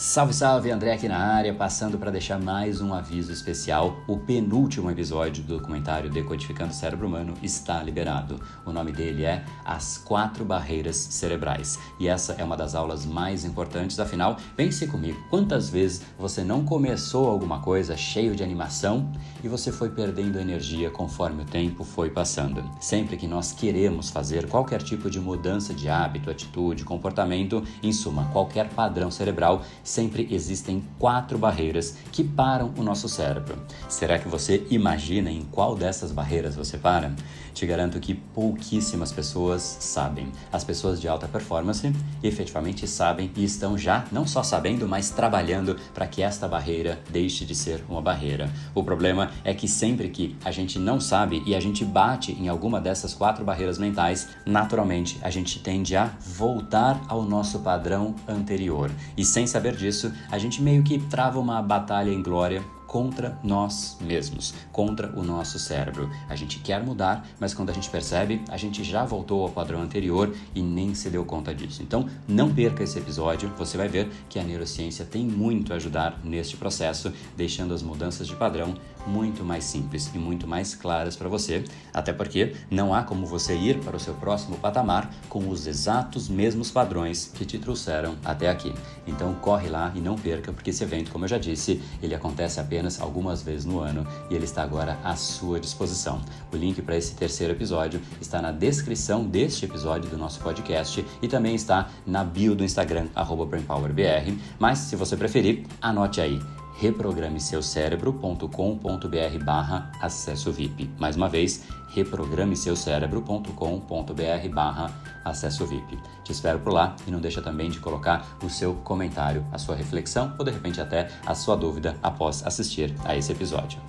Salve, salve, André aqui na área, passando para deixar mais um aviso especial. O penúltimo episódio do documentário Decodificando o Cérebro Humano está liberado. O nome dele é As Quatro Barreiras Cerebrais. E essa é uma das aulas mais importantes, afinal, pense comigo, quantas vezes você não começou alguma coisa cheio de animação e você foi perdendo energia conforme o tempo foi passando? Sempre que nós queremos fazer qualquer tipo de mudança de hábito, atitude, comportamento, em suma, qualquer padrão cerebral, sempre existem quatro barreiras que param o nosso cérebro. Será que você imagina em qual dessas barreiras você para? Te garanto que pouquíssimas pessoas sabem. As pessoas de alta performance efetivamente sabem e estão já não só sabendo, mas trabalhando para que esta barreira deixe de ser uma barreira. O problema é que sempre que a gente não sabe e a gente bate em alguma dessas quatro barreiras mentais, naturalmente a gente tende a voltar ao nosso padrão anterior. E sem saber disso, a gente meio que trava uma batalha em glória contra nós mesmos, contra o nosso cérebro. A gente quer mudar, mas quando a gente percebe, a gente já voltou ao padrão anterior e nem se deu conta disso. Então, não perca esse episódio, você vai ver que a neurociência tem muito a ajudar neste processo, deixando as mudanças de padrão muito mais simples e muito mais claras para você, até porque não há como você ir para o seu próximo patamar com os exatos mesmos padrões que te trouxeram até aqui. Então corre lá e não perca, porque esse evento, como eu já disse, ele acontece apenas algumas vezes no ano e ele está agora à sua disposição. O link para esse terceiro episódio está na descrição deste episódio do nosso podcast e também está na bio do Instagram @brainpowerbr. Mas se você preferir, anote aí reprogrameseucerebro.com.br barra acesso VIP. Mais uma vez, reprogrameseucerebro.com.br barra acesso VIP. Te espero por lá e não deixa também de colocar o seu comentário, a sua reflexão ou de repente até a sua dúvida após assistir a esse episódio.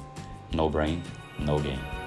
No brain, no game.